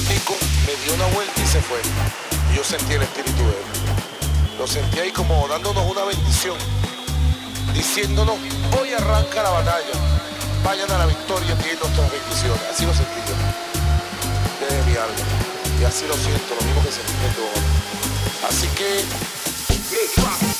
ratico, me dio una vuelta y se fue. Yo sentí el espíritu de él. Lo sentí ahí como dándonos una bendición, diciéndonos, hoy arranca la batalla, vayan a la victoria y nuestras bendiciones. Así lo sentí yo, desde mi alma. Y así lo siento, lo mismo que sentí en este Así que...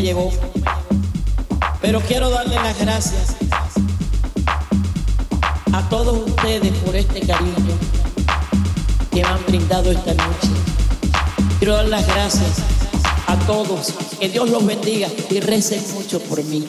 llegó, pero quiero darle las gracias a todos ustedes por este cariño que me han brindado esta noche. Quiero dar las gracias a todos, que Dios los bendiga y recen mucho por mí.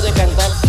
pude cantar.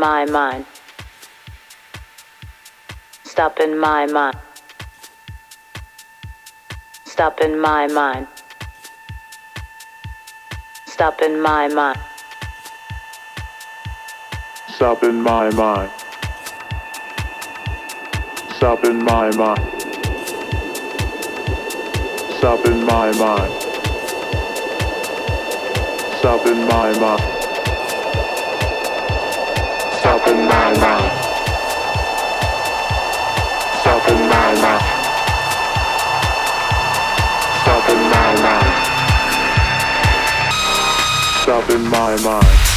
My mind. Stop in my mind. Stop in my mind. Stop in my mind. Stop in my mind. Stop in my mind. Stop in my mind. Stop in my mind. Stop in my mind. Stop in my mind.